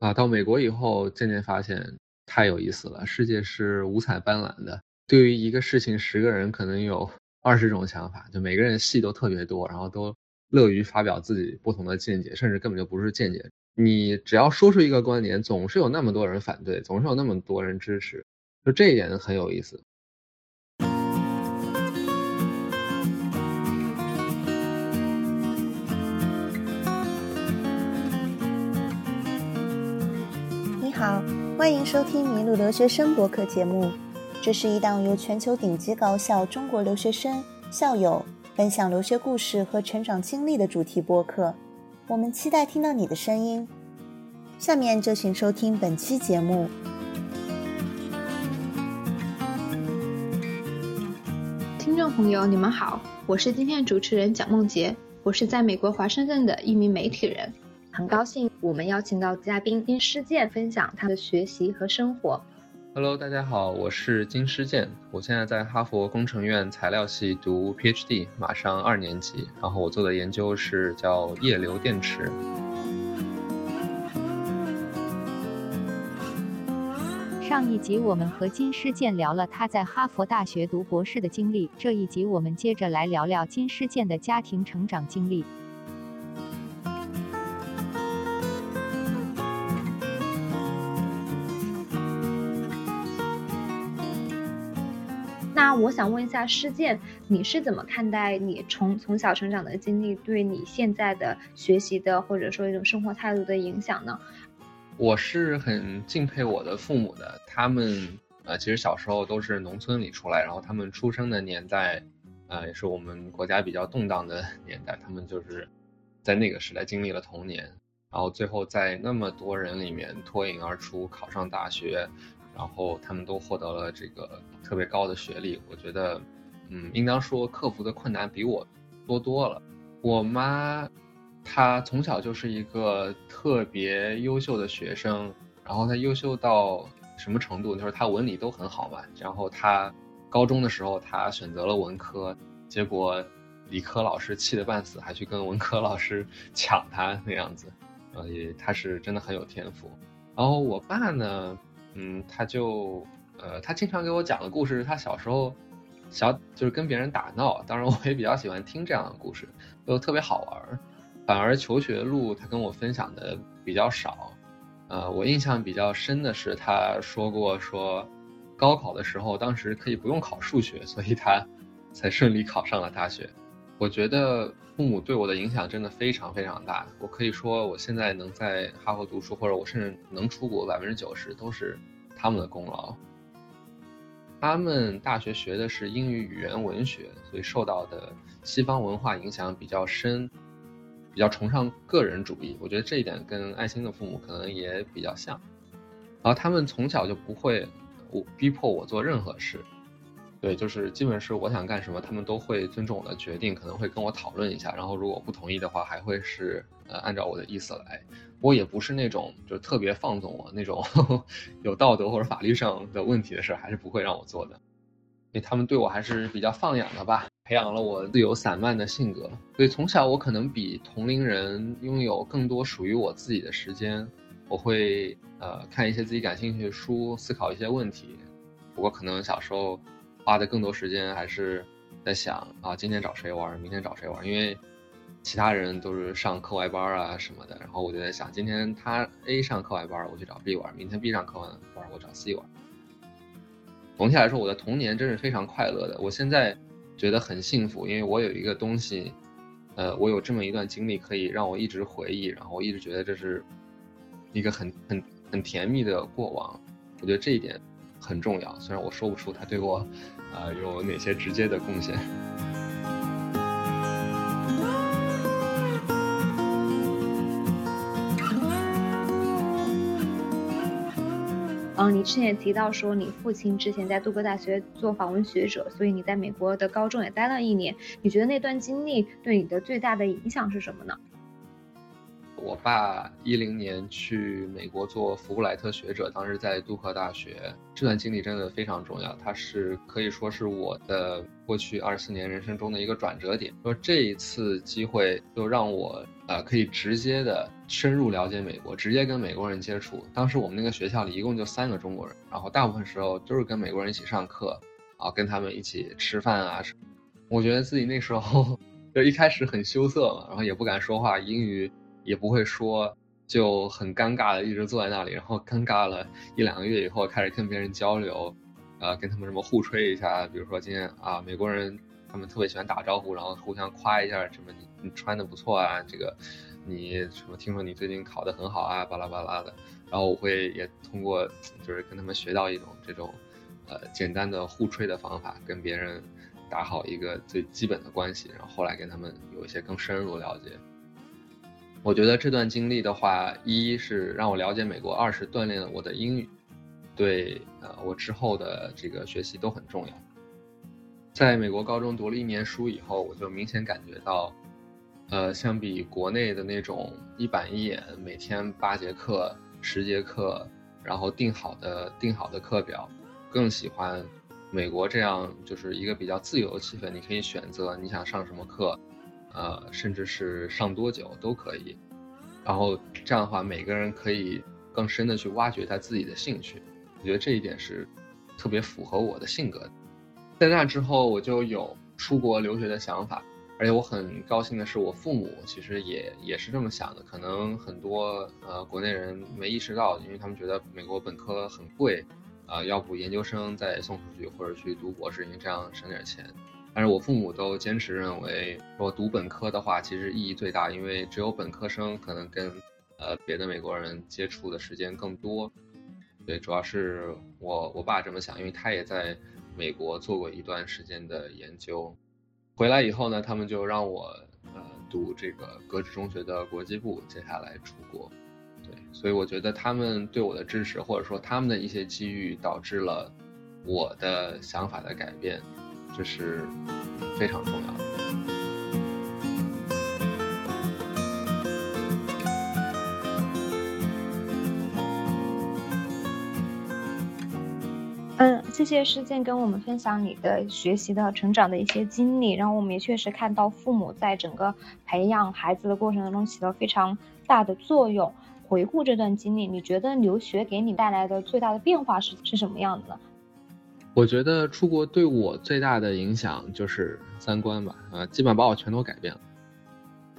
啊，到美国以后，渐渐发现太有意思了。世界是五彩斑斓的，对于一个事情，十个人可能有 二十种想法，就每个人戏都特别多，然后都乐于发表自己不同的见解，甚至根本就不是见解。你只要说出一个观点，总是有那么多人反对，总是有那么多人支持，就这一点很有意思。好，欢迎收听《迷路留学生》博客节目。这是一档由全球顶级高校中国留学生、校友分享留学故事和成长经历的主题播客。我们期待听到你的声音。下面就请收听本期节目。听众朋友，你们好，我是今天的主持人蒋梦洁，我是在美国华盛顿的一名媒体人。很高兴我们邀请到嘉宾金师健分享他的学习和生活。Hello，大家好，我是金师健，我现在在哈佛工程院材料系读 PhD，马上二年级。然后我做的研究是叫液流电池。上一集我们和金师健聊了他在哈佛大学读博士的经历，这一集我们接着来聊聊金师健的家庭成长经历。那我想问一下施健，你是怎么看待你从从小成长的经历对你现在的学习的或者说一种生活态度的影响呢？我是很敬佩我的父母的，他们呃其实小时候都是农村里出来，然后他们出生的年代，呃也是我们国家比较动荡的 年代，他们就是在那个时代经历了童年，然后最后在那么多人里面脱颖而出，考上大学。然后他们都获得了这个特别高的学历，我觉得，嗯，应当说克服的困难比我多多了。我妈，她从小就是一个特别优秀的学生，然后她优秀到什么程度？就是她文理都很好嘛。然后她高中的时候，她选择了文科，结果理科老师气得半死，还去跟文科老师抢她那样子。呃，也她是真的很有天赋。然后我爸呢？嗯，他就，呃，他经常给我讲的故事是他小时候，小就是跟别人打闹。当然，我也比较喜欢听这样的故事，都特别好玩。反而求学路他跟我分享的比较少。呃，我印象比较深的是他说过说，高考的时候当时可以不用考数学，所以他 才顺利考上了大学。我觉得父母对我的影响真的非常非常大。我可以说，我现在能在哈佛读书，或者我甚至能出国，百分之九十都是他们的功劳。他们大学学的是英语语言文学，所以受到的西方文化影响比较深，比较崇尚个人主义。我觉得这一点跟爱心的父母可能也比较像。然后他们从小就不会逼迫我做任何事。对，就是基本是我想干什么，他们都会尊重我的决定，可能会跟我讨论一下，然后如果不同意的话，还会是呃按照我的意思来。我也不是那种就特别放纵我那种 有道德或者法律上的问题的事儿，还是不会让我做的。因为他们对我还是比较放养的吧，培养了我自由散漫的性格。所以从小我可能比同龄人拥有更多属于我自己的时间，我会呃看一些自己感兴趣的书，思考一些问题。不过可能小时候。花的更多时间还是在想啊，今天找谁玩，明天找谁玩，因为其他人都是上课外班啊什么的，然后我就在想，今天他 A 上课外班，我去找 B 玩；明天 B 上课外班，我找 C 玩。总体来说，我的童年真是非常快乐的。我现在觉得很幸福，因为我有一个东西，呃，我有这么一段经历可以让我一直回忆，然后我一直觉得这是一个很很很甜蜜的过往。我觉得这一点。很重要，虽然我说不出他对我，呃，有哪些直接的贡献。嗯，你之前也提到说，你父亲之前在杜克大学做访问学者，所以你在美国的高中也待了一年。你觉得那段经历对你的最大的影响是什么呢？我爸一零年去美国做福布莱特学者，当时在杜克大学，这段经历真的非常重要。它是可以说是我的过去二十四年人生中的一个转折点。说这一次机会就让我呃可以直接的深入了解美国，直接跟美国人接触。当时我们那个学校里一共就三个中国人，然后大部分时候都是跟美国人一起上课，啊，跟他们一起吃饭啊什么。我觉得自己那时候 就一开始很羞涩嘛，然后也不敢说话，英语。也不会说，就很尴尬的一直坐在那里，然后尴尬了一两个月以后，开始跟别人交流，呃，跟他们什么互吹一下，比如说今天啊，美国人他们特别喜欢打招呼，然后互相夸一下什么你你穿的不错啊，这个你什么听说你最近考得很好啊，巴拉巴拉的，然后我会也通过就是跟他们学到一种这种呃简单的互吹的方法，跟别人打好一个最基本的关系，然后后来跟他们有一些更深入了解。我觉得这段经历的话，一是让我了解美国，二是锻炼了我的英语，对呃我之后的这个学习都很重要。在美国高中读了一年书以后，我就明显感觉到，呃，相比国内的那种一板一眼，每天八节课、十节课，然后定好的定好的课表，更喜欢美国这样，就是一个比较自由的气氛，你可以选择你想上什么课。呃，甚至是上多久都可以，然后这样的话，每个人可以更深的去挖掘他自己的兴趣。我觉得这一点是特别符合我的性格。在那之后，我就有出国留学的想法，而且我很高兴的是，我父母其实也也是这么想的。可能很多呃国内人没意识到，因为他们觉得美国本科很贵，啊，要不研究生再送出去，或者去读博士，因为这样省点钱。但是我父母都坚持认为，说读本科的话，其实意义最大，因为只有本科生可能跟，呃，别的美国人接触的时间更多。对，主要是我我爸这么想，因为他也在美国做过一段时间的研究。回来以后呢，他们就让我，呃，读这个格致中学的国际部，接下来出国。对，所以我觉得他们对我的支持，或者说他们的一些机遇，导致了我的想法的改变。这是非常重要的。嗯，谢谢师建跟我们分享你的学习的成长的一些经历，然后我们也确实看到父母在整个培养孩子的过程当中起到非常大的作用。回顾这段经历，你觉得留学给你带来的最大的变化是是什么样的呢？我觉得出国对我最大的影响就是三观吧，啊，基本把我全都改变了。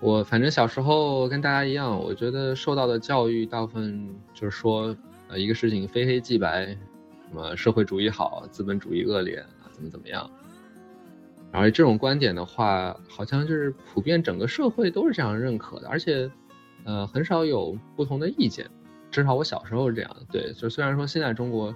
我反正小时候跟大家一样，我觉得受到的教育大部分就是说，呃，一个事情非黑即白，什么社会主义好，资本主义恶劣啊，怎么怎么样。然后这种观点的话，好像就是普遍整个社会都是这样认可的，而且，呃，很少有不同的意见。至少我小时候是这样。对，就虽然说现在中国。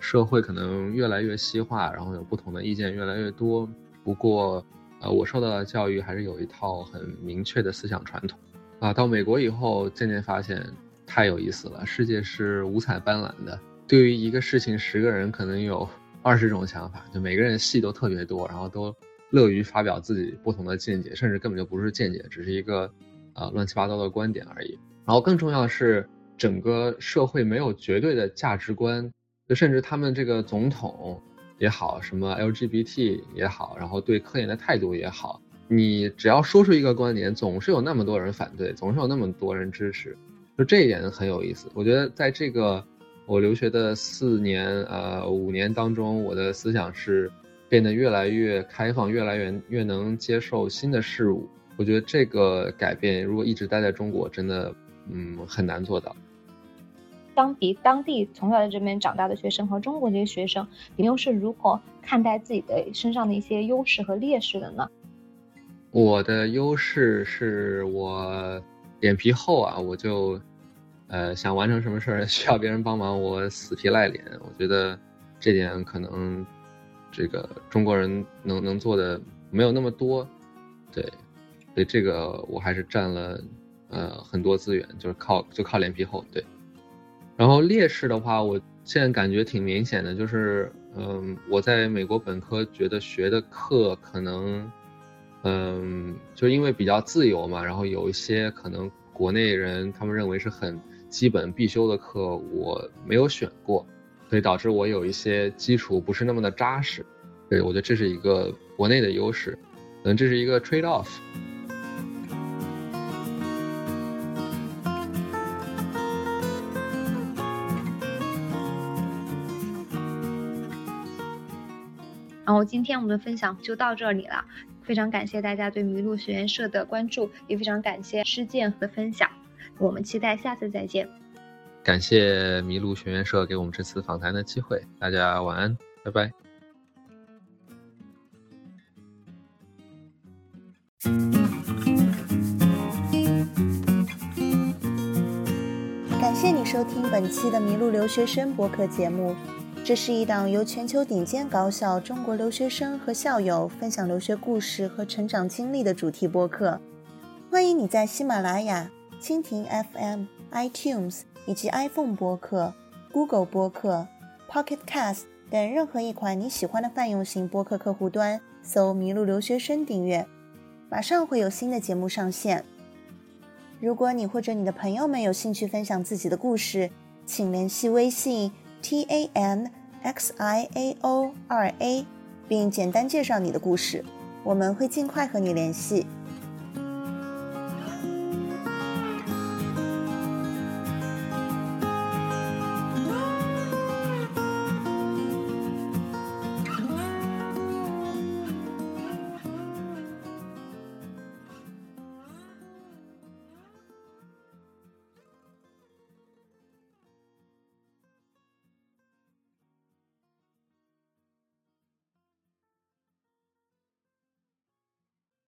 社会可能越来越西化，然后有不同的意见越来越多。不过，呃，我受到的教育还是有一套很明确的思想传统。啊，到美国以后，渐渐发现太有意思了。世界是五彩斑斓的，对于一个事情，十个人可能有二十种想法，就每个人戏都特别多，然后都乐于发表自己不同的见解，甚至根本就不是见解，只是一个呃乱七八糟的观点而已。然后更重要的是，整个社会没有绝对的价值观。就甚至他们这个总统也好，什么 LGBT 也好，然后对科研的态度也好，你只要说出一个观点，总是有那么多人反对，总是有那么多人支持，就这一点很有意思。我觉得在这个我留学的四年呃五年当中，我的思想是变得越来越开放，越来越越能接受新的事物。我觉得这个改变如果一直待在中国，真的嗯很难做到。相比当地从小在这边长大的学生和中国这些学生，你又是如何看待自己的身上的一些优势和劣势的呢？我的优势是我脸皮厚啊，我就呃想完成什么事儿 需要别人帮忙，我死皮赖脸。我觉得这点可能这个中国人能能做的没有那么多，对，所以这个我还是占了呃很多资源，就是靠就靠脸皮厚，对。然后劣势的话，我现在感觉挺明显的，就是，嗯，我在美国本科觉得学的课可能，嗯，就因为比较自由嘛，然后有一些可能国内人他们认为是很基本必修的课，我没有选过，所以导致我有一些基础不是那么的扎实。对，我觉得这是一个国内的优势，可能这是一个 trade off。然后今天我们的分享就到这里了，非常感谢大家对麋鹿学院社的关注，也非常感谢施建的分享，我们期待下次再见。感谢麋鹿学院社给我们这次访谈的机会，大家晚安，拜拜。感谢你收听本期的麋鹿留学生博客节目。这是一档由全球顶尖高校中国留学生和校友分享留学故事和成长经历的主题播客。欢迎你在喜马拉雅、蜻蜓 FM、iTunes 以及 iPhone 播客、Google 播客、Pocket Cast 等任何一款你喜欢的泛用型播客客户端搜“麋鹿留学生”订阅，马上会有新的节目上线。如果你或者你的朋友们有兴趣分享自己的故事，请联系微信 t a n。x i a o 二 a，并简单介绍你的故事，我们会尽快和你联系。